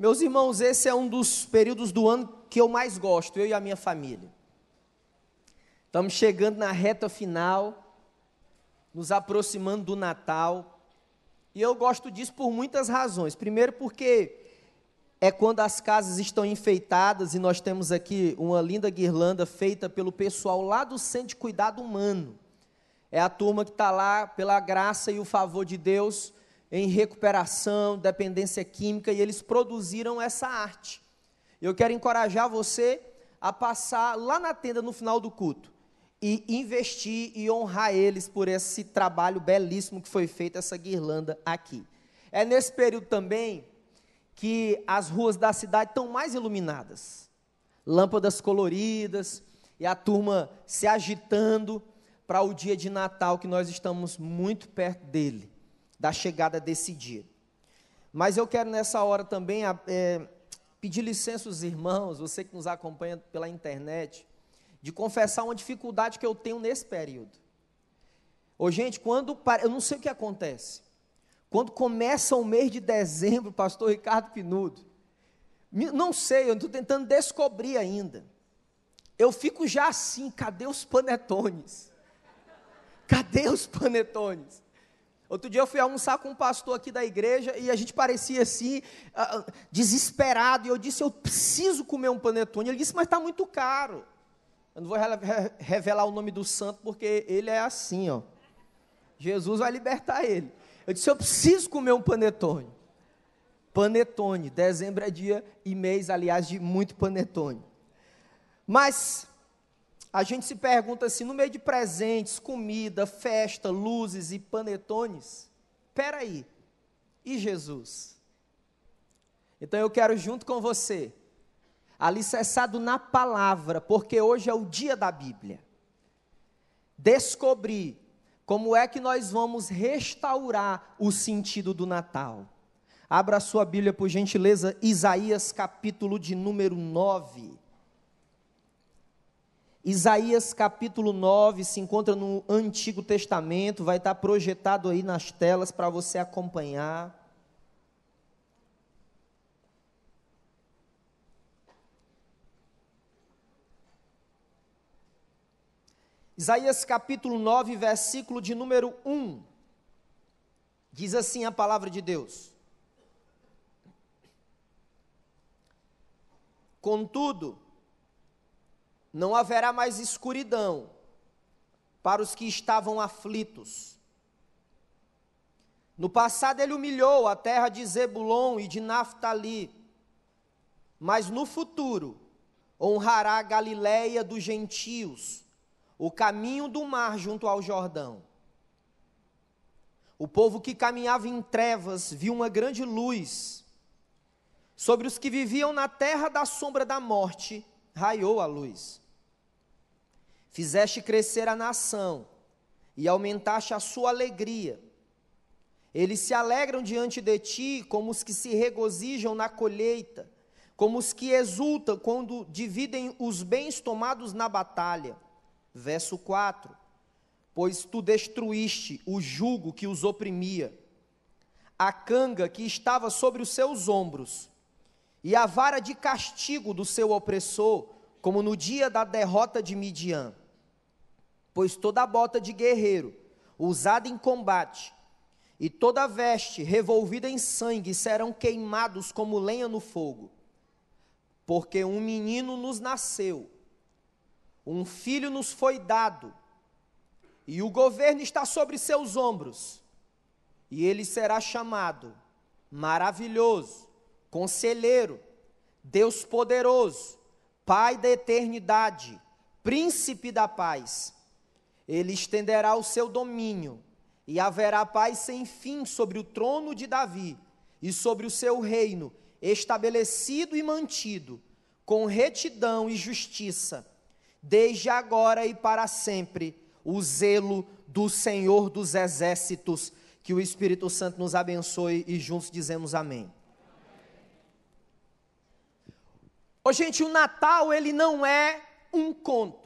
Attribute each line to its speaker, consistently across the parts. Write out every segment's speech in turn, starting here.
Speaker 1: Meus irmãos, esse é um dos períodos do ano que eu mais gosto, eu e a minha família. Estamos chegando na reta final, nos aproximando do Natal, e eu gosto disso por muitas razões. Primeiro, porque é quando as casas estão enfeitadas e nós temos aqui uma linda guirlanda feita pelo pessoal lá do Centro de Cuidado Humano. É a turma que está lá pela graça e o favor de Deus em recuperação, dependência química, e eles produziram essa arte. Eu quero encorajar você a passar lá na tenda no final do culto e investir e honrar eles por esse trabalho belíssimo que foi feito, essa guirlanda aqui. É nesse período também que as ruas da cidade estão mais iluminadas. Lâmpadas coloridas e a turma se agitando para o dia de Natal, que nós estamos muito perto dele, da chegada desse dia. Mas eu quero nessa hora também é, pedir licença aos irmãos, você que nos acompanha pela internet, de confessar uma dificuldade que eu tenho nesse período. Ô, gente, quando. Eu não sei o que acontece. Quando começa o mês de dezembro, pastor Ricardo Pinudo, não sei, eu estou tentando descobrir ainda. Eu fico já assim, cadê os panetones? Cadê os panetones? Outro dia eu fui almoçar com um pastor aqui da igreja e a gente parecia assim, uh, desesperado. E eu disse: Eu preciso comer um panetone. Ele disse: Mas está muito caro. Eu não vou revelar o nome do santo porque ele é assim, ó. Jesus vai libertar ele. Eu disse: Eu preciso comer um panetone. Panetone. Dezembro é dia e mês, aliás, de muito panetone. Mas a gente se pergunta assim: no meio de presentes, comida, festa, luzes e panetones, aí, e Jesus? Então eu quero, junto com você, alicerçado na palavra, porque hoje é o dia da Bíblia, descobrir como é que nós vamos restaurar o sentido do Natal? Abra a sua Bíblia, por gentileza, Isaías capítulo de número 9. Isaías capítulo 9 se encontra no Antigo Testamento, vai estar projetado aí nas telas para você acompanhar. Isaías capítulo 9, versículo de número 1. Diz assim a palavra de Deus: Contudo, não haverá mais escuridão para os que estavam aflitos. No passado ele humilhou a terra de Zebulon e de Naphtali, mas no futuro honrará a Galiléia dos gentios o caminho do mar junto ao Jordão. O povo que caminhava em trevas viu uma grande luz. Sobre os que viviam na terra da sombra da morte, raiou a luz. Fizeste crescer a nação e aumentaste a sua alegria. Eles se alegram diante de ti como os que se regozijam na colheita, como os que exultam quando dividem os bens tomados na batalha. Verso 4: Pois tu destruíste o jugo que os oprimia, a canga que estava sobre os seus ombros, e a vara de castigo do seu opressor, como no dia da derrota de Midian. Pois toda bota de guerreiro, usada em combate, e toda veste revolvida em sangue serão queimados como lenha no fogo. Porque um menino nos nasceu um filho nos foi dado, e o governo está sobre seus ombros, e ele será chamado Maravilhoso, Conselheiro, Deus Poderoso, Pai da Eternidade, Príncipe da Paz. Ele estenderá o seu domínio, e haverá paz sem fim sobre o trono de Davi e sobre o seu reino, estabelecido e mantido, com retidão e justiça desde agora e para sempre, o zelo do Senhor dos exércitos. Que o Espírito Santo nos abençoe e juntos dizemos amém. Ô, gente, o Natal ele não é um conto.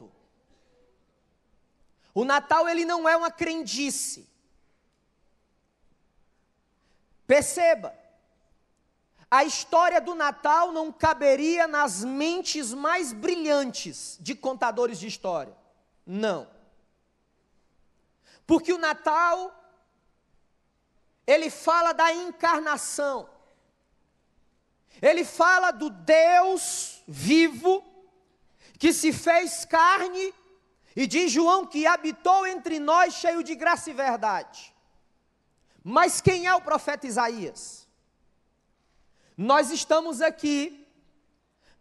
Speaker 1: O Natal ele não é uma crendice. Perceba, a história do Natal não caberia nas mentes mais brilhantes de contadores de história. Não. Porque o Natal, ele fala da encarnação, ele fala do Deus vivo, que se fez carne, e diz João que habitou entre nós cheio de graça e verdade. Mas quem é o profeta Isaías? Nós estamos aqui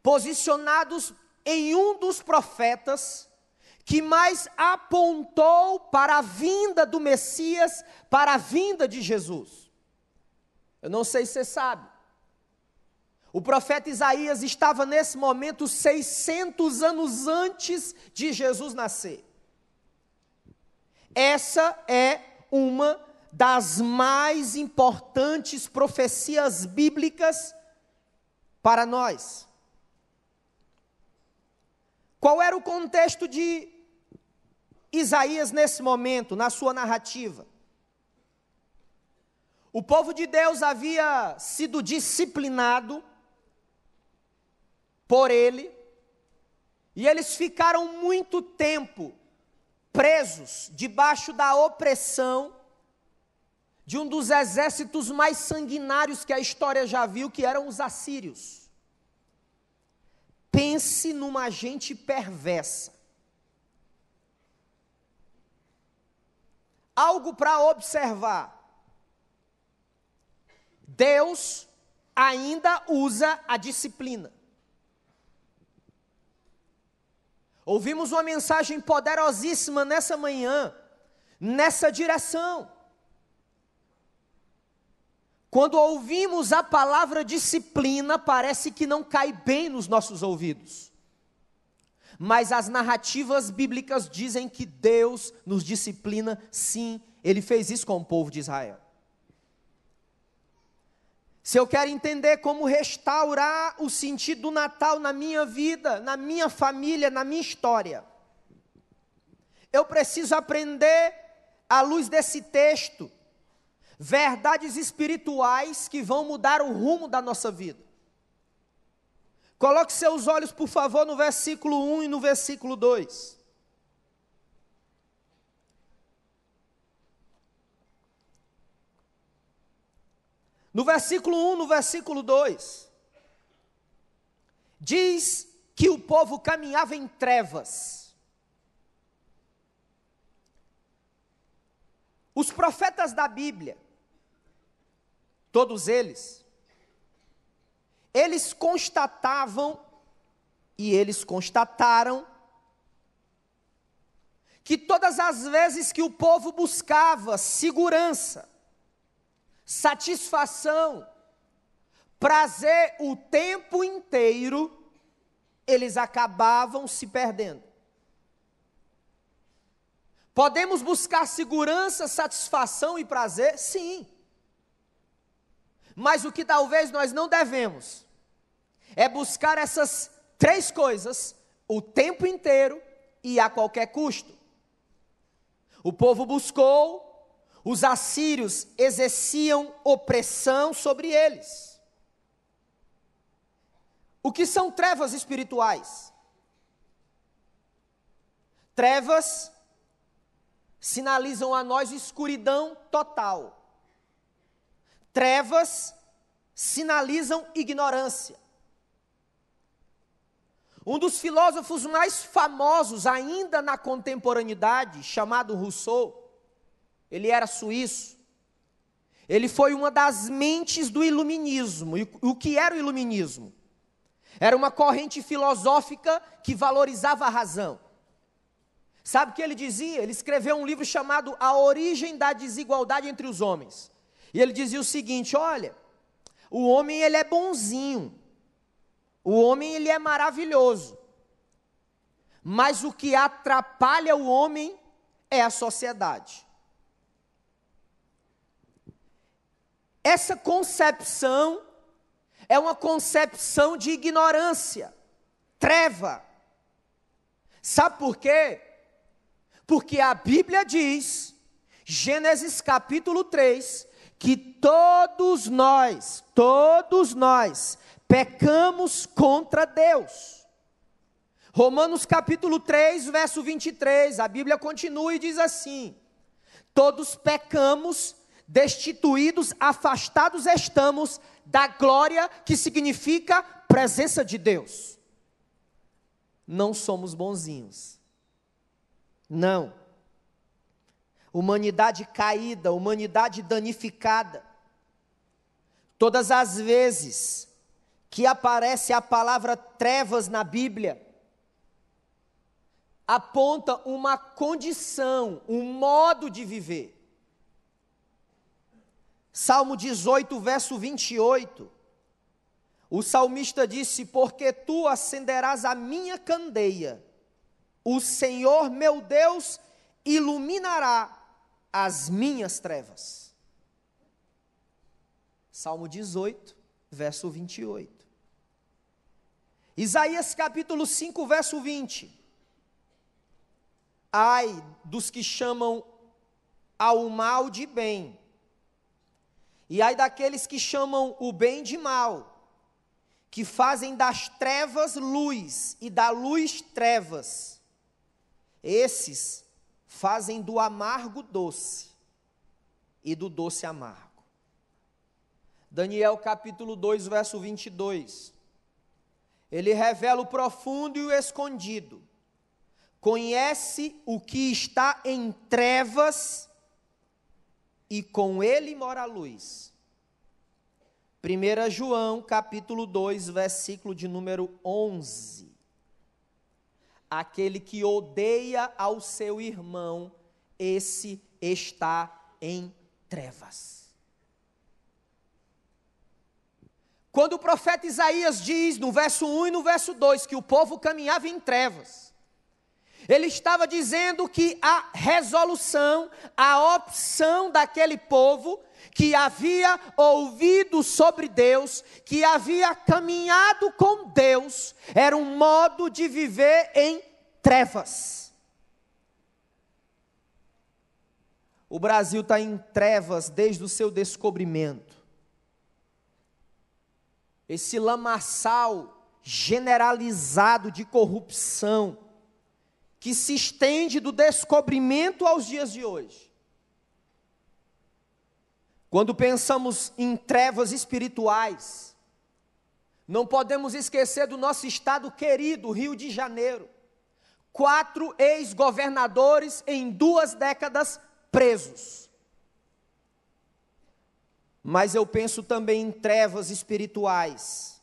Speaker 1: posicionados em um dos profetas que mais apontou para a vinda do Messias, para a vinda de Jesus. Eu não sei se você sabe. O profeta Isaías estava nesse momento 600 anos antes de Jesus nascer. Essa é uma das mais importantes profecias bíblicas para nós. Qual era o contexto de Isaías nesse momento, na sua narrativa? O povo de Deus havia sido disciplinado por ele, e eles ficaram muito tempo presos debaixo da opressão de um dos exércitos mais sanguinários que a história já viu, que eram os assírios. Pense numa gente perversa. Algo para observar. Deus ainda usa a disciplina. Ouvimos uma mensagem poderosíssima nessa manhã, nessa direção. Quando ouvimos a palavra disciplina, parece que não cai bem nos nossos ouvidos. Mas as narrativas bíblicas dizem que Deus nos disciplina, sim, Ele fez isso com o povo de Israel. Se eu quero entender como restaurar o sentido do Natal na minha vida, na minha família, na minha história, eu preciso aprender, à luz desse texto, verdades espirituais que vão mudar o rumo da nossa vida. Coloque seus olhos, por favor, no versículo 1 e no versículo 2. No versículo 1, no versículo 2, diz que o povo caminhava em trevas. Os profetas da Bíblia, todos eles, eles constatavam e eles constataram que todas as vezes que o povo buscava segurança, satisfação, prazer o tempo inteiro, eles acabavam se perdendo. Podemos buscar segurança, satisfação e prazer? Sim. Mas o que talvez nós não devemos é buscar essas três coisas o tempo inteiro e a qualquer custo. O povo buscou, os assírios exerciam opressão sobre eles. O que são trevas espirituais? Trevas sinalizam a nós escuridão total. Trevas sinalizam ignorância. Um dos filósofos mais famosos ainda na contemporaneidade, chamado Rousseau, ele era suíço. Ele foi uma das mentes do iluminismo. E o que era o iluminismo? Era uma corrente filosófica que valorizava a razão. Sabe o que ele dizia? Ele escreveu um livro chamado A Origem da Desigualdade entre os Homens. E ele dizia o seguinte: olha, o homem ele é bonzinho, o homem ele é maravilhoso, mas o que atrapalha o homem é a sociedade. Essa concepção é uma concepção de ignorância, treva. Sabe por quê? Porque a Bíblia diz, Gênesis capítulo 3, que todos nós, todos nós, pecamos contra Deus. Romanos capítulo 3, verso 23, a Bíblia continua e diz assim: Todos pecamos, destituídos, afastados estamos da glória que significa presença de Deus. Não somos bonzinhos. Não. Humanidade caída, humanidade danificada. Todas as vezes que aparece a palavra trevas na Bíblia, aponta uma condição, um modo de viver. Salmo 18, verso 28. O salmista disse: Porque tu acenderás a minha candeia, o Senhor meu Deus iluminará as minhas trevas. Salmo 18, verso 28. Isaías capítulo 5, verso 20. Ai dos que chamam ao mal de bem e ai daqueles que chamam o bem de mal, que fazem das trevas luz e da luz trevas. Esses fazem do amargo doce e do doce amargo. Daniel capítulo 2, verso 22. Ele revela o profundo e o escondido. Conhece o que está em trevas e com ele mora a luz. 1 João, capítulo 2, versículo de número 11. Aquele que odeia ao seu irmão, esse está em trevas. Quando o profeta Isaías diz no verso 1 e no verso 2 que o povo caminhava em trevas, ele estava dizendo que a resolução, a opção daquele povo que havia ouvido sobre Deus, que havia caminhado com Deus, era um modo de viver em trevas. O Brasil está em trevas desde o seu descobrimento. Esse lamaçal generalizado de corrupção, que se estende do descobrimento aos dias de hoje. Quando pensamos em trevas espirituais, não podemos esquecer do nosso estado querido, Rio de Janeiro. Quatro ex-governadores em duas décadas presos. Mas eu penso também em trevas espirituais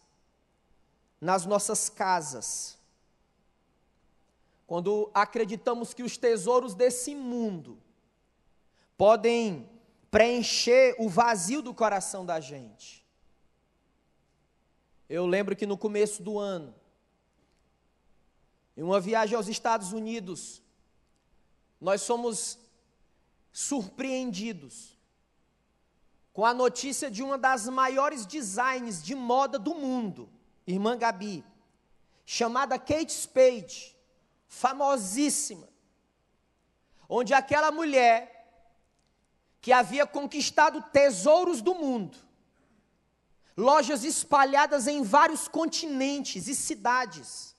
Speaker 1: nas nossas casas quando acreditamos que os tesouros desse mundo podem preencher o vazio do coração da gente. Eu lembro que no começo do ano, em uma viagem aos Estados Unidos, nós somos surpreendidos com a notícia de uma das maiores designers de moda do mundo, irmã Gabi, chamada Kate Spade famosíssima, onde aquela mulher que havia conquistado tesouros do mundo, lojas espalhadas em vários continentes e cidades,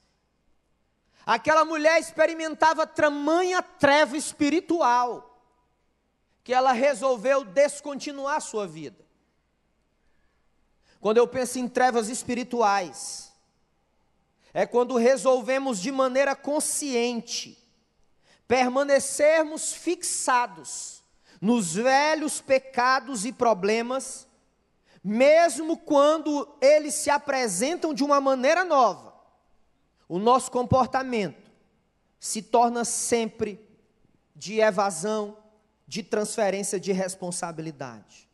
Speaker 1: aquela mulher experimentava tamanha treva espiritual que ela resolveu descontinuar sua vida. Quando eu penso em trevas espirituais, é quando resolvemos de maneira consciente permanecermos fixados nos velhos pecados e problemas, mesmo quando eles se apresentam de uma maneira nova. O nosso comportamento se torna sempre de evasão, de transferência de responsabilidade.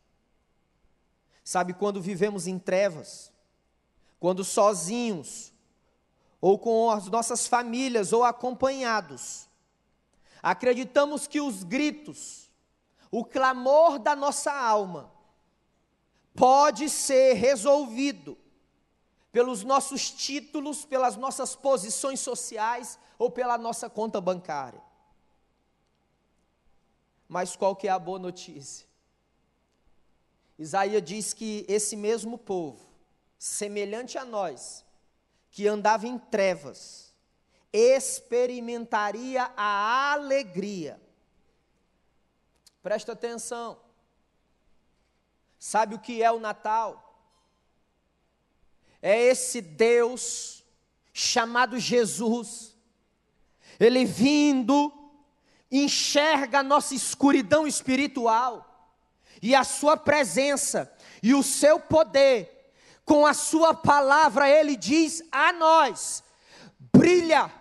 Speaker 1: Sabe quando vivemos em trevas, quando sozinhos ou com as nossas famílias, ou acompanhados. Acreditamos que os gritos, o clamor da nossa alma, pode ser resolvido pelos nossos títulos, pelas nossas posições sociais ou pela nossa conta bancária. Mas qual que é a boa notícia? Isaías diz que esse mesmo povo, semelhante a nós, que andava em trevas, experimentaria a alegria. Presta atenção. Sabe o que é o Natal? É esse Deus chamado Jesus, ele vindo, enxerga a nossa escuridão espiritual, e a sua presença e o seu poder, com a sua palavra, ele diz a nós: brilha,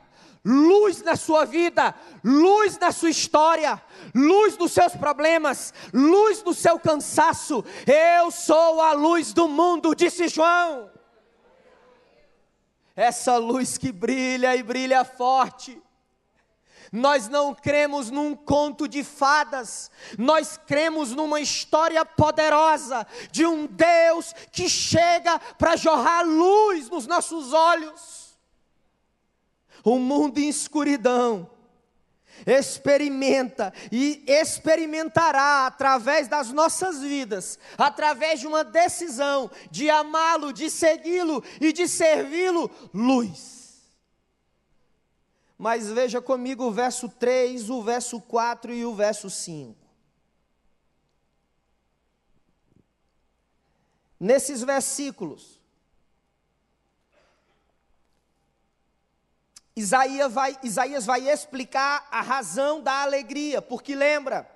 Speaker 1: luz na sua vida, luz na sua história, luz nos seus problemas, luz no seu cansaço. Eu sou a luz do mundo, disse João. Essa luz que brilha e brilha forte nós não cremos num conto de fadas, nós cremos numa história poderosa de um Deus que chega para jorrar luz nos nossos olhos. O mundo em escuridão experimenta e experimentará através das nossas vidas, através de uma decisão de amá-lo, de segui-lo e de servi-lo, luz. Mas veja comigo o verso 3, o verso 4 e o verso 5. Nesses versículos, Isaías vai, Isaías vai explicar a razão da alegria, porque lembra,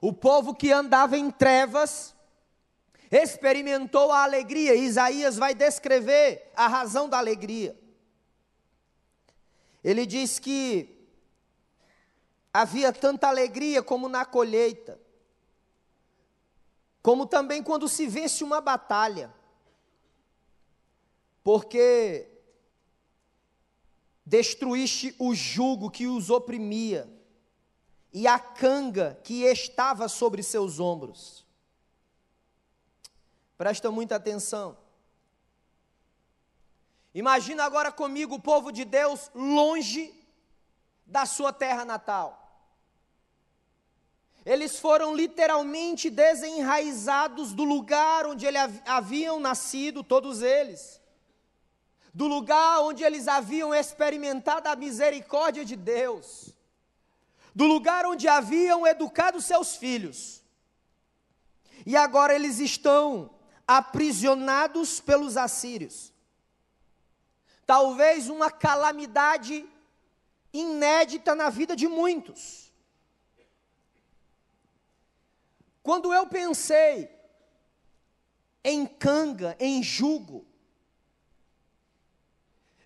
Speaker 1: o povo que andava em trevas experimentou a alegria, Isaías vai descrever a razão da alegria. Ele diz que havia tanta alegria como na colheita, como também quando se vence uma batalha, porque destruíste o jugo que os oprimia e a canga que estava sobre seus ombros. Presta muita atenção. Imagina agora comigo o povo de Deus longe da sua terra natal. Eles foram literalmente desenraizados do lugar onde eles haviam nascido, todos eles. Do lugar onde eles haviam experimentado a misericórdia de Deus. Do lugar onde haviam educado seus filhos. E agora eles estão aprisionados pelos assírios talvez uma calamidade inédita na vida de muitos. Quando eu pensei em canga, em jugo,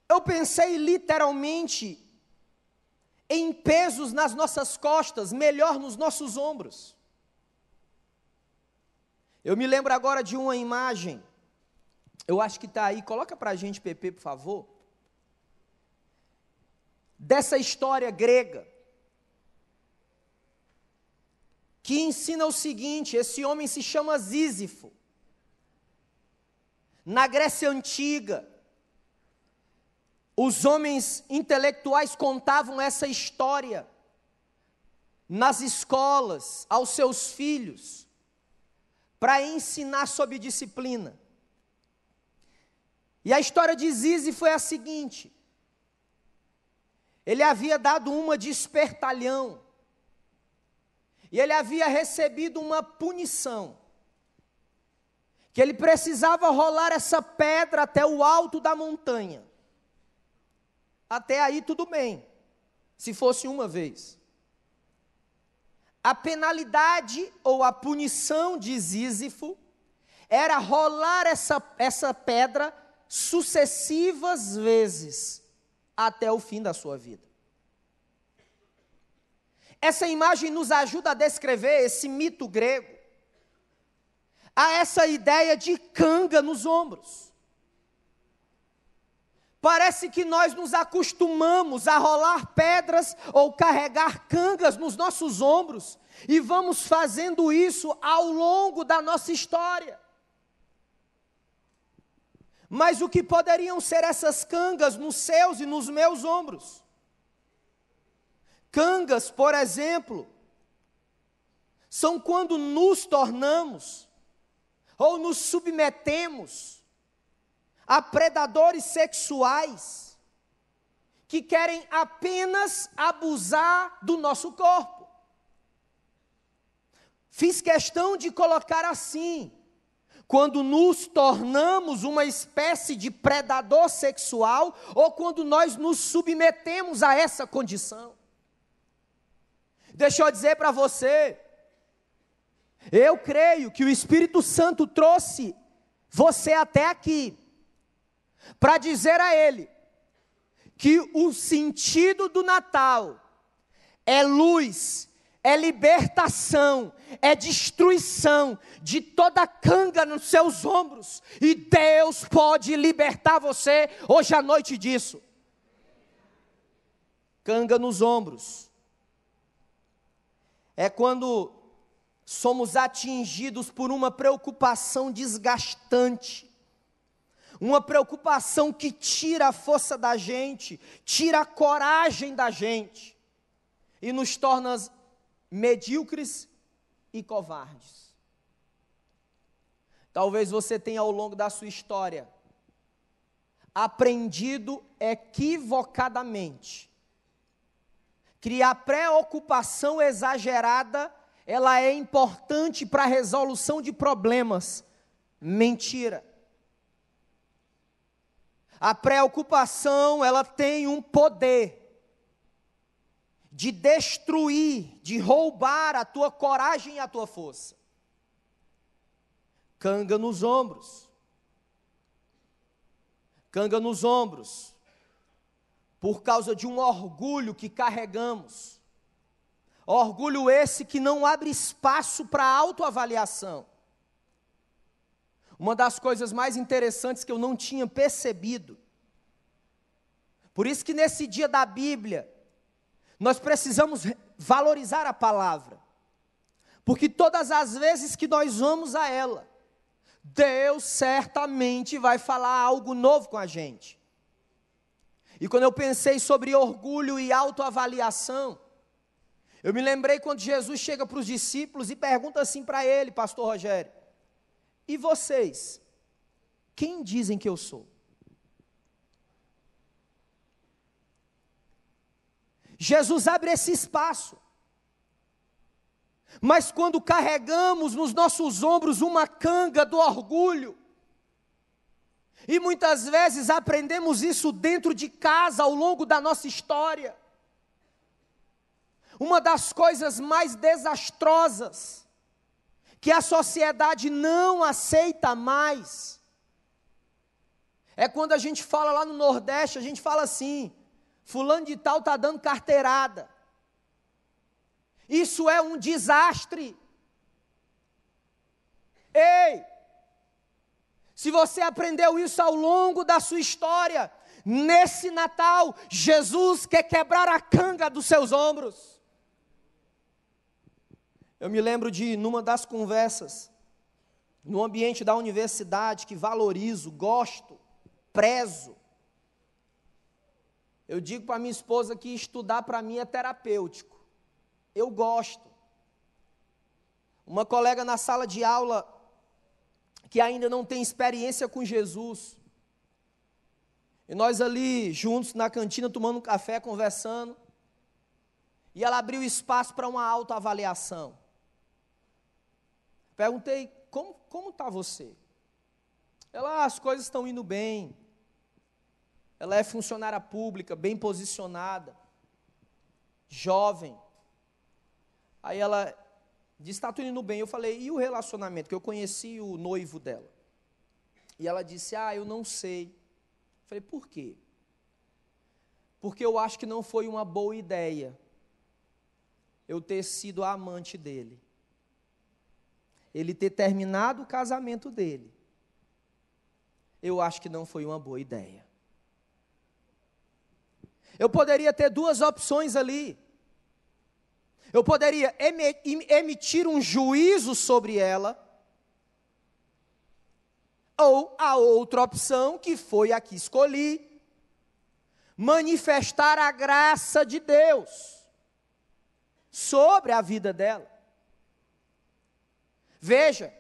Speaker 1: eu pensei literalmente em pesos nas nossas costas, melhor nos nossos ombros. Eu me lembro agora de uma imagem, eu acho que está aí, coloca para a gente, PP, por favor dessa história grega, que ensina o seguinte: esse homem se chama Sísifo. Na Grécia Antiga, os homens intelectuais contavam essa história nas escolas aos seus filhos, para ensinar sobre disciplina. E a história de Zizi foi a seguinte: ele havia dado uma de espertalhão. E ele havia recebido uma punição. Que ele precisava rolar essa pedra até o alto da montanha. Até aí tudo bem, se fosse uma vez. A penalidade ou a punição de Sísifo era rolar essa, essa pedra sucessivas vezes até o fim da sua vida. Essa imagem nos ajuda a descrever esse mito grego, a essa ideia de canga nos ombros. Parece que nós nos acostumamos a rolar pedras ou carregar cangas nos nossos ombros e vamos fazendo isso ao longo da nossa história. Mas o que poderiam ser essas cangas nos seus e nos meus ombros? Cangas, por exemplo, são quando nos tornamos ou nos submetemos a predadores sexuais que querem apenas abusar do nosso corpo. Fiz questão de colocar assim: quando nos tornamos uma espécie de predador sexual ou quando nós nos submetemos a essa condição. Deixa eu dizer para você, eu creio que o Espírito Santo trouxe você até aqui para dizer a ele que o sentido do Natal é luz, é libertação, é destruição de toda canga nos seus ombros, e Deus pode libertar você hoje à noite disso. Canga nos ombros. É quando somos atingidos por uma preocupação desgastante, uma preocupação que tira a força da gente, tira a coragem da gente e nos torna medíocres e covardes. Talvez você tenha ao longo da sua história aprendido equivocadamente que a preocupação exagerada ela é importante para a resolução de problemas. Mentira. A preocupação, ela tem um poder de destruir, de roubar a tua coragem e a tua força. Canga nos ombros. Canga nos ombros. Por causa de um orgulho que carregamos Orgulho esse que não abre espaço para autoavaliação. Uma das coisas mais interessantes que eu não tinha percebido. Por isso que nesse dia da Bíblia, nós precisamos valorizar a palavra. Porque todas as vezes que nós vamos a ela, Deus certamente vai falar algo novo com a gente. E quando eu pensei sobre orgulho e autoavaliação, eu me lembrei quando Jesus chega para os discípulos e pergunta assim para ele, pastor Rogério: E vocês? Quem dizem que eu sou? Jesus abre esse espaço. Mas quando carregamos nos nossos ombros uma canga do orgulho, e muitas vezes aprendemos isso dentro de casa ao longo da nossa história, uma das coisas mais desastrosas que a sociedade não aceita mais é quando a gente fala lá no Nordeste, a gente fala assim: fulano de tal está dando carteirada. Isso é um desastre. Ei! Se você aprendeu isso ao longo da sua história, nesse Natal, Jesus quer quebrar a canga dos seus ombros. Eu me lembro de, numa das conversas, no ambiente da universidade, que valorizo, gosto, prezo. Eu digo para minha esposa que estudar para mim é terapêutico. Eu gosto. Uma colega na sala de aula que ainda não tem experiência com Jesus. E nós ali juntos na cantina tomando um café, conversando. E ela abriu espaço para uma autoavaliação. Perguntei, como como está você? Ela, ah, as coisas estão indo bem. Ela é funcionária pública, bem posicionada, jovem. Aí ela disse, está tudo indo bem. Eu falei, e o relacionamento? Que eu conheci o noivo dela. E ela disse, ah, eu não sei. Eu falei, por quê? Porque eu acho que não foi uma boa ideia eu ter sido a amante dele ele ter terminado o casamento dele, eu acho que não foi uma boa ideia. Eu poderia ter duas opções ali. Eu poderia emitir um juízo sobre ela, ou a outra opção, que foi a que escolhi, manifestar a graça de Deus sobre a vida dela. Veja,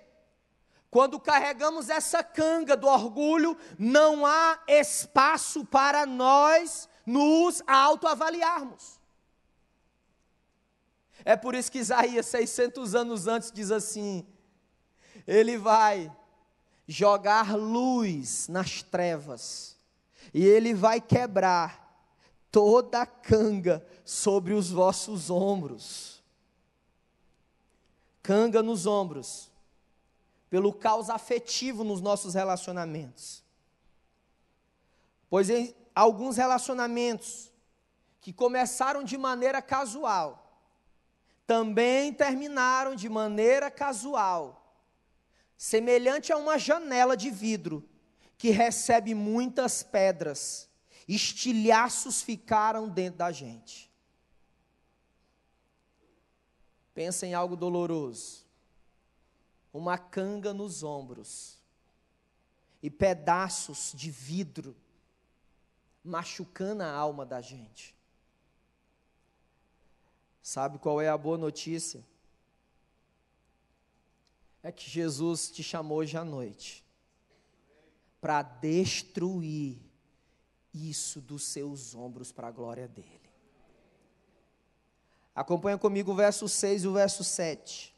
Speaker 1: Quando carregamos essa canga do orgulho, não há espaço para nós nos autoavaliarmos. É por isso que Isaías, 600 anos antes, diz assim: Ele vai jogar luz nas trevas, e Ele vai quebrar toda a canga sobre os vossos ombros. Canga nos ombros, pelo caos afetivo nos nossos relacionamentos. Pois alguns relacionamentos que começaram de maneira casual, também terminaram de maneira casual, semelhante a uma janela de vidro que recebe muitas pedras, estilhaços ficaram dentro da gente. Pensa em algo doloroso. Uma canga nos ombros e pedaços de vidro machucando a alma da gente. Sabe qual é a boa notícia? É que Jesus te chamou hoje à noite para destruir isso dos seus ombros para a glória dele. Acompanha comigo o verso 6 e o verso 7.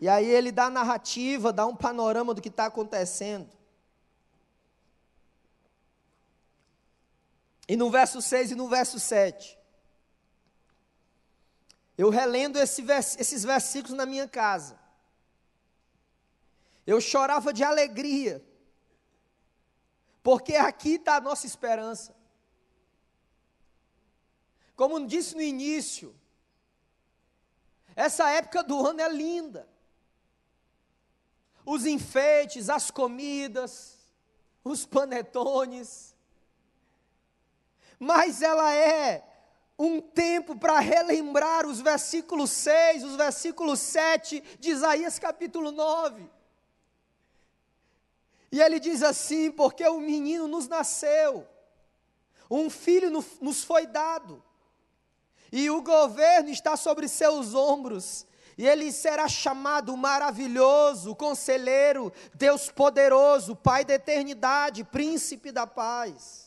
Speaker 1: E aí ele dá a narrativa, dá um panorama do que está acontecendo. E no verso 6 e no verso 7. Eu relendo esse vers esses versículos na minha casa. Eu chorava de alegria, porque aqui está a nossa esperança. Como disse no início, essa época do ano é linda. Os enfeites, as comidas, os panetones, mas ela é um tempo para relembrar os versículos 6, os versículos 7 de Isaías capítulo 9. E ele diz assim: porque o menino nos nasceu, um filho nos foi dado, e o governo está sobre seus ombros, e ele será chamado maravilhoso, conselheiro, Deus poderoso, Pai da eternidade, príncipe da paz.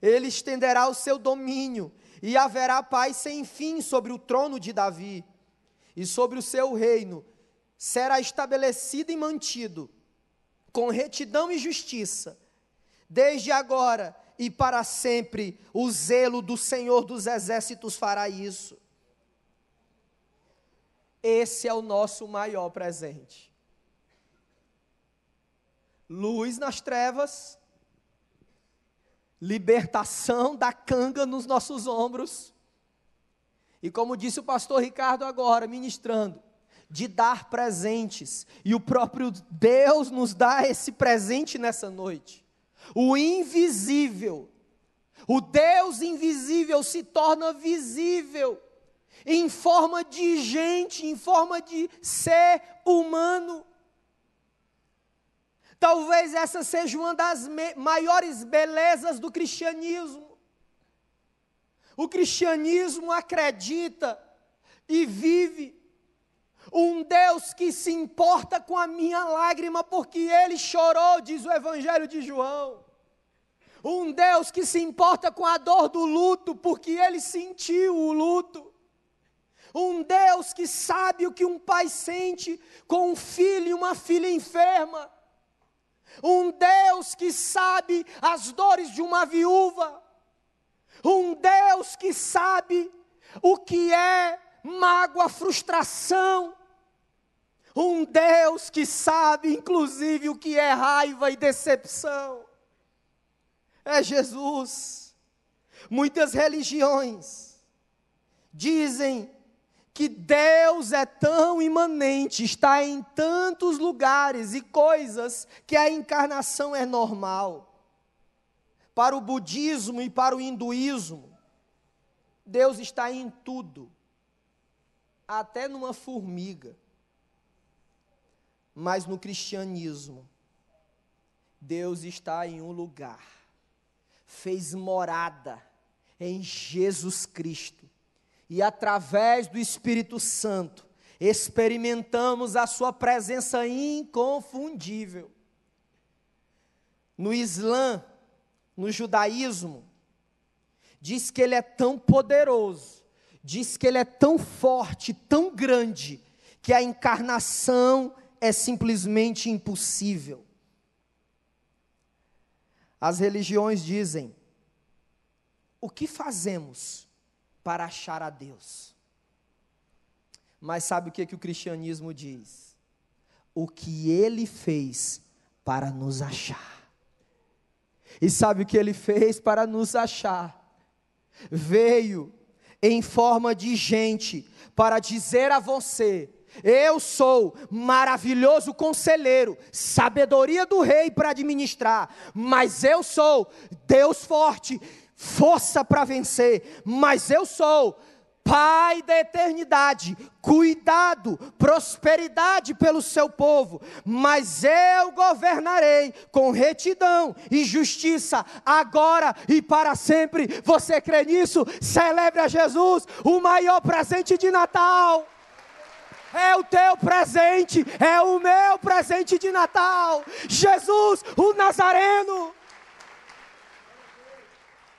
Speaker 1: Ele estenderá o seu domínio e haverá paz sem fim sobre o trono de Davi e sobre o seu reino. Será estabelecido e mantido com retidão e justiça, desde agora e para sempre. O zelo do Senhor dos exércitos fará isso. Esse é o nosso maior presente. Luz nas trevas, libertação da canga nos nossos ombros. E como disse o pastor Ricardo agora, ministrando, de dar presentes. E o próprio Deus nos dá esse presente nessa noite. O invisível, o Deus invisível se torna visível em forma de gente, em forma de ser humano. Talvez essa seja uma das maiores belezas do cristianismo. O cristianismo acredita e vive um Deus que se importa com a minha lágrima, porque ele chorou, diz o Evangelho de João. Um Deus que se importa com a dor do luto, porque ele sentiu o luto. Um Deus que sabe o que um pai sente com um filho e uma filha enferma um Deus que sabe as dores de uma viúva, um Deus que sabe o que é mágoa, frustração, um Deus que sabe, inclusive, o que é raiva e decepção. É Jesus. Muitas religiões dizem que Deus é tão imanente, está em tantos lugares e coisas que a encarnação é normal. Para o budismo e para o hinduísmo, Deus está em tudo, até numa formiga. Mas no cristianismo, Deus está em um lugar, fez morada em Jesus Cristo e através do Espírito Santo, experimentamos a Sua presença inconfundível. No Islã, no judaísmo, diz que Ele é tão poderoso, diz que Ele é tão forte, tão grande, que a encarnação é simplesmente impossível. As religiões dizem: o que fazemos para achar a Deus? Mas sabe o que, que o cristianismo diz? O que ele fez para nos achar. E sabe o que ele fez para nos achar? Veio em forma de gente para dizer a você: eu sou maravilhoso conselheiro, sabedoria do rei para administrar, mas eu sou Deus forte, força para vencer, mas eu sou Pai da eternidade, cuidado, prosperidade pelo seu povo, mas eu governarei com retidão e justiça, agora e para sempre. Você crê nisso? Celebre a Jesus, o maior presente de Natal. É o teu presente, é o meu presente de Natal. Jesus, o Nazareno.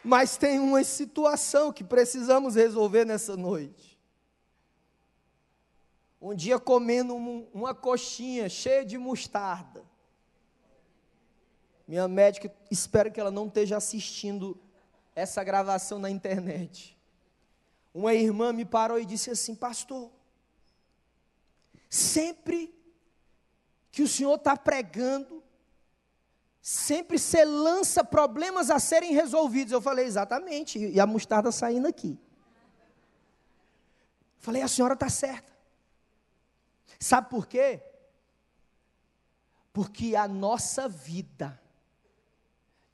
Speaker 1: Mas tem uma situação que precisamos resolver nessa noite. Um dia comendo um, uma coxinha cheia de mostarda. Minha médica, espero que ela não esteja assistindo essa gravação na internet. Uma irmã me parou e disse assim: Pastor, sempre que o senhor está pregando, sempre você lança problemas a serem resolvidos. Eu falei, exatamente, e a mostarda saindo aqui. Falei, a senhora está certa. Sabe por quê? Porque a nossa vida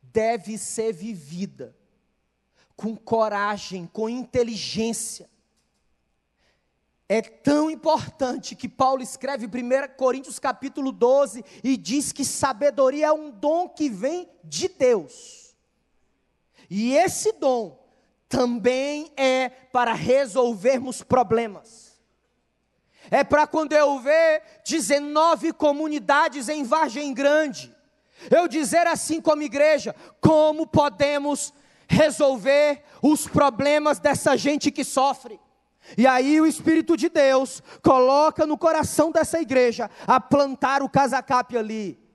Speaker 1: deve ser vivida com coragem, com inteligência, é tão importante que Paulo escreve 1 Coríntios capítulo 12 e diz que sabedoria é um dom que vem de Deus. E esse dom também é para resolvermos problemas. É para quando eu ver 19 comunidades em Vargem Grande, eu dizer assim como igreja, como podemos resolver os problemas dessa gente que sofre. E aí o Espírito de Deus coloca no coração dessa igreja a plantar o casacape ali.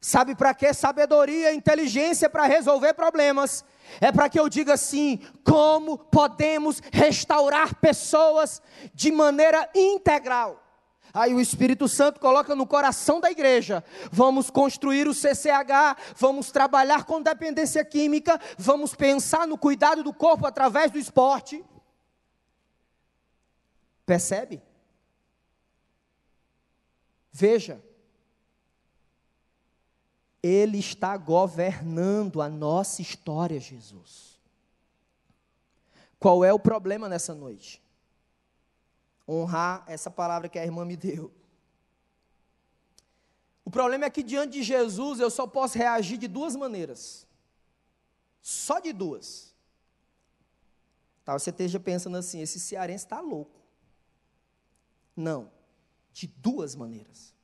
Speaker 1: Sabe para quê? Sabedoria, inteligência para resolver problemas. É para que eu diga assim: como podemos restaurar pessoas de maneira integral? Aí o Espírito Santo coloca no coração da igreja: vamos construir o CCH, vamos trabalhar com dependência química, vamos pensar no cuidado do corpo através do esporte. Percebe? Veja, Ele está governando a nossa história, Jesus. Qual é o problema nessa noite? Honrar essa palavra que a irmã me deu. O problema é que diante de Jesus eu só posso reagir de duas maneiras. Só de duas. Talvez você esteja pensando assim: esse cearense está louco. Não, de duas maneiras.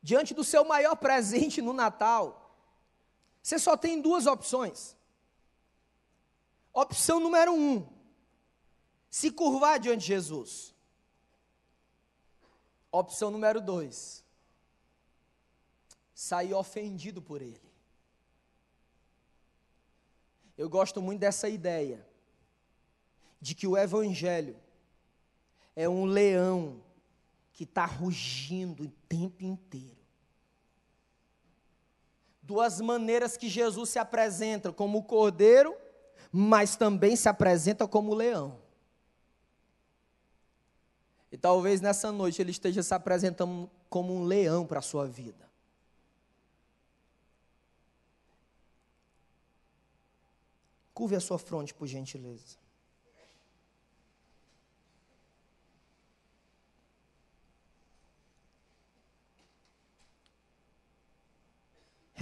Speaker 1: Diante do seu maior presente no Natal, você só tem duas opções. Opção número um: se curvar diante de Jesus. Opção número dois: sair ofendido por Ele. Eu gosto muito dessa ideia de que o Evangelho é um leão que está rugindo o tempo inteiro. Duas maneiras que Jesus se apresenta, como o cordeiro, mas também se apresenta como o leão. E talvez nessa noite ele esteja se apresentando como um leão para a sua vida. Curve a sua fronte, por gentileza.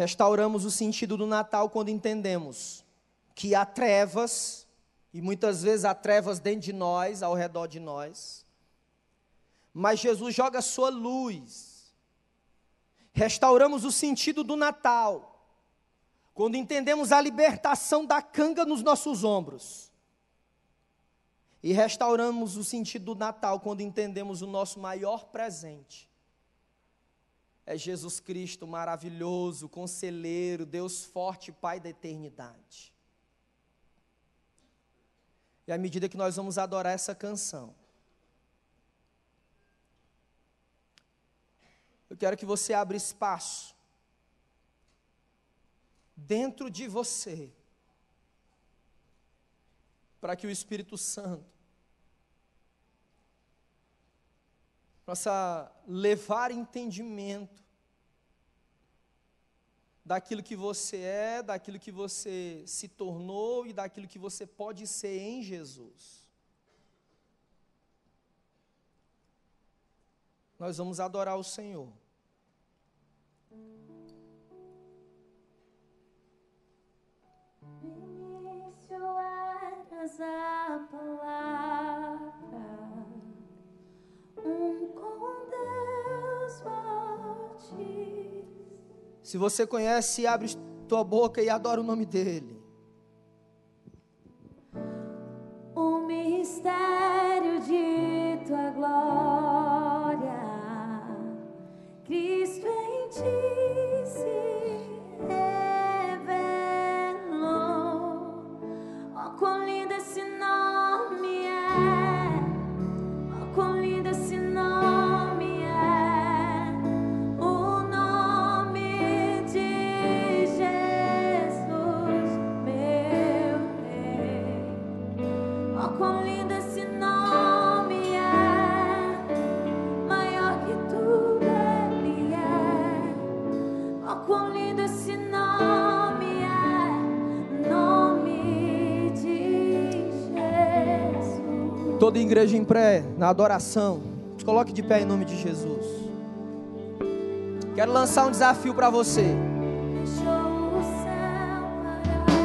Speaker 1: Restauramos o sentido do Natal quando entendemos que há trevas E muitas vezes há trevas dentro de nós, ao redor de nós. Mas Jesus joga sua luz. Restauramos o sentido do Natal. Quando entendemos a libertação da canga nos nossos ombros. E restauramos o sentido do Natal quando entendemos o nosso maior presente. É Jesus Cristo maravilhoso, conselheiro, Deus forte, Pai da eternidade. E à medida que nós vamos adorar essa canção, eu quero que você abra espaço dentro de você para que o Espírito Santo possa levar entendimento daquilo que você é, daquilo que você se tornou e daquilo que você pode ser em Jesus. Nós vamos adorar o Senhor.
Speaker 2: Eras a palavra,
Speaker 1: se você conhece, abre tua boca e adora o nome dele.
Speaker 2: O mistério de tua glória, Cristo em ti se revelou. Oh, quão lindo esse nome
Speaker 1: Toda igreja em pré, na adoração, se coloque de pé em nome de Jesus. Quero lançar um desafio para você.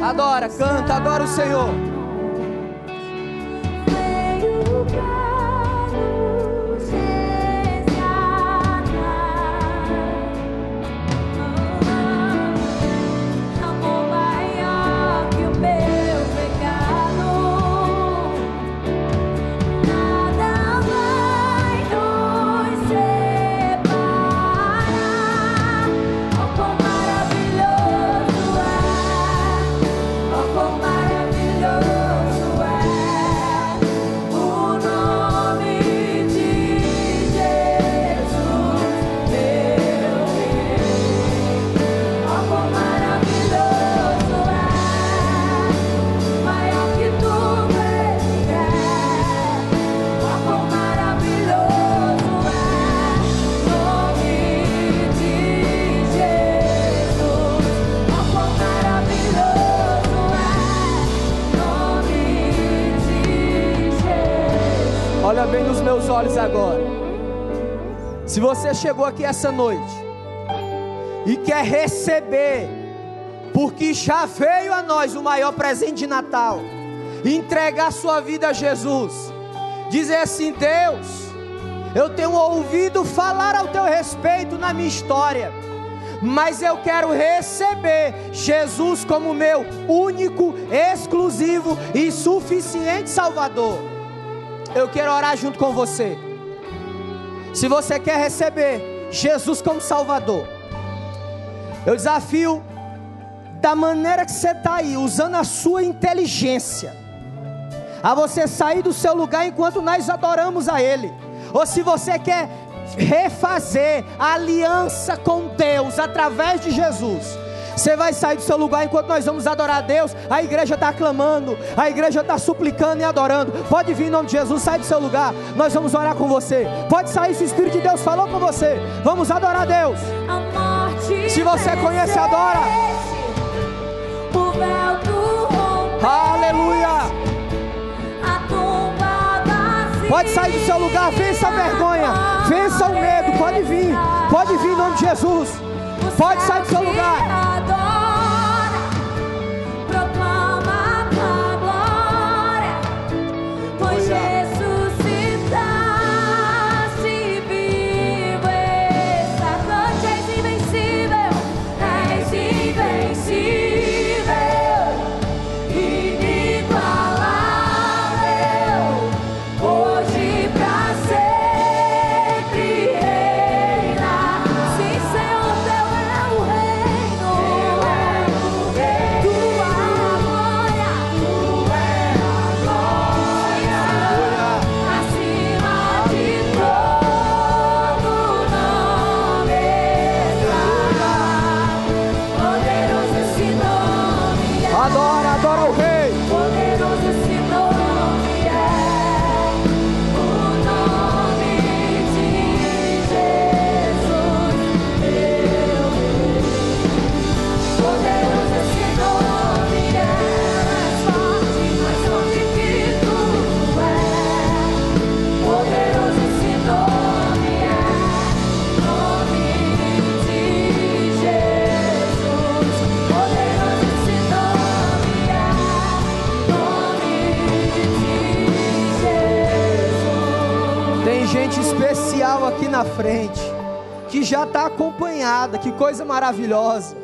Speaker 1: Adora, canta, adora o Senhor. Chegou aqui essa noite e quer receber, porque já veio a nós o maior presente de Natal, entregar sua vida a Jesus, dizer assim: Deus, eu tenho ouvido falar ao teu respeito na minha história, mas eu quero receber Jesus como meu único, exclusivo e suficiente Salvador. Eu quero orar junto com você. Se você quer receber Jesus como Salvador, eu desafio da maneira que você está aí, usando a sua inteligência, a você sair do seu lugar enquanto nós adoramos a Ele. Ou se você quer refazer a aliança com Deus através de Jesus. Você vai sair do seu lugar enquanto nós vamos adorar a Deus. A igreja está clamando, a igreja está suplicando e adorando. Pode vir em nome de Jesus, sai do seu lugar. Nós vamos orar com você. Pode sair se o Espírito de Deus falou com você. Vamos adorar a Deus. Se você conhece, adora. Aleluia. Pode sair do seu lugar, vença a vergonha, vença o medo. Pode vir, pode vir em nome de Jesus. Pode sair do seu lugar. Que coisa maravilhosa.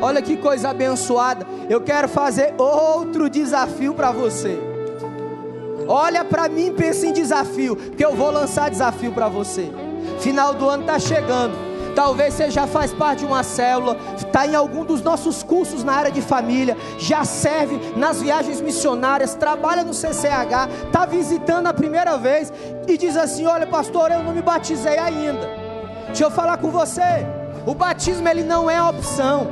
Speaker 1: Olha que coisa abençoada. Eu quero fazer outro desafio para você. Olha para mim, pensa em desafio, porque eu vou lançar desafio para você. Final do ano está chegando. Talvez você já faz parte de uma célula, está em algum dos nossos cursos na área de família, já serve nas viagens missionárias, trabalha no CCH, está visitando a primeira vez e diz assim: Olha, pastor, eu não me batizei ainda. Deixa eu falar com você. O batismo ele não é opção.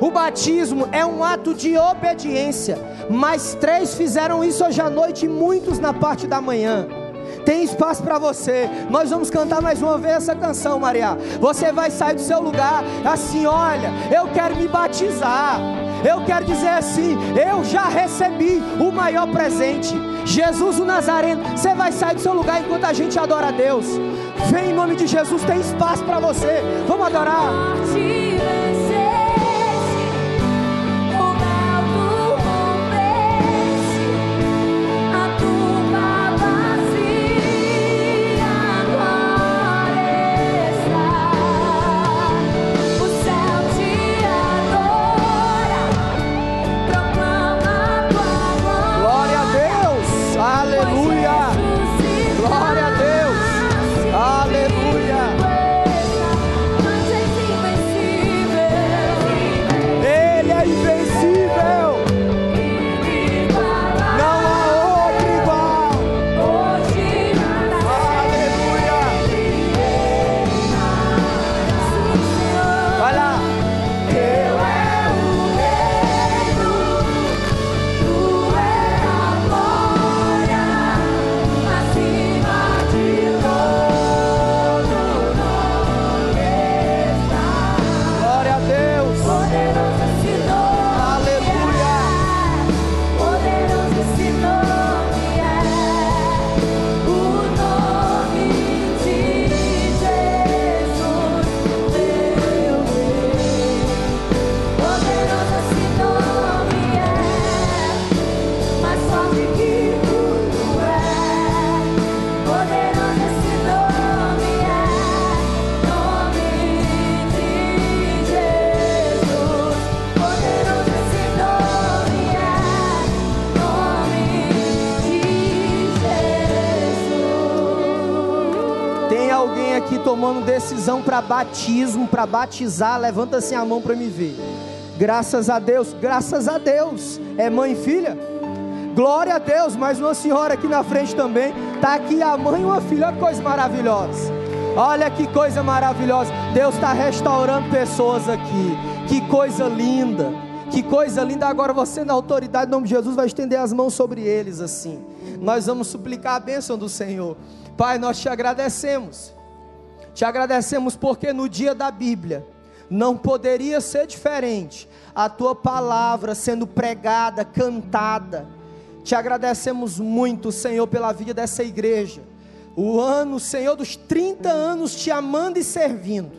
Speaker 1: O batismo é um ato de obediência. Mas três fizeram isso hoje à noite e muitos na parte da manhã tem espaço para você. Nós vamos cantar mais uma vez essa canção, Maria. Você vai sair do seu lugar assim: olha, eu quero me batizar. Eu quero dizer assim: eu já recebi o maior presente. Jesus o Nazareno. Você vai sair do seu lugar enquanto a gente adora a Deus. Vem em nome de Jesus, tem espaço para você. Vamos adorar. Batismo, para batizar? Levanta assim a mão para me ver. Graças a Deus, graças a Deus. É mãe e filha? Glória a Deus, mais uma senhora aqui na frente também. Tá aqui a mãe e uma filha, olha que coisa maravilhosa. Olha que coisa maravilhosa. Deus está restaurando pessoas aqui. Que coisa linda. Que coisa linda. Agora você, na autoridade, em nome de Jesus, vai estender as mãos sobre eles assim. Nós vamos suplicar a bênção do Senhor. Pai, nós te agradecemos. Te agradecemos porque no dia da Bíblia não poderia ser diferente. A tua palavra sendo pregada, cantada. Te agradecemos muito, Senhor, pela vida dessa igreja. O ano, Senhor, dos 30 anos te amando e servindo.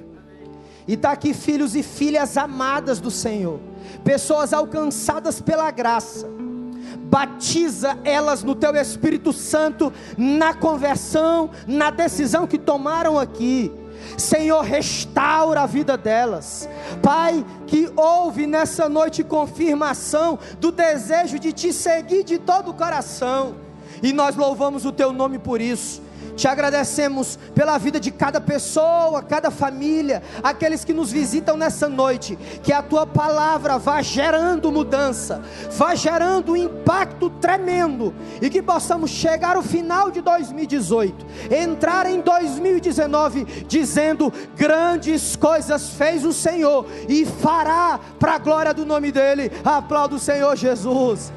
Speaker 1: E está aqui filhos e filhas amadas do Senhor, pessoas alcançadas pela graça. Batiza elas no teu Espírito Santo, na conversão, na decisão que tomaram aqui. Senhor, restaura a vida delas. Pai, que houve nessa noite confirmação do desejo de te seguir de todo o coração. E nós louvamos o teu nome por isso. Te agradecemos pela vida de cada pessoa, cada família, aqueles que nos visitam nessa noite. Que a tua palavra vá gerando mudança, vá gerando um impacto tremendo e que possamos chegar ao final de 2018, entrar em 2019 dizendo: grandes coisas fez o Senhor e fará para a glória do nome dele. Aplauda o Senhor Jesus.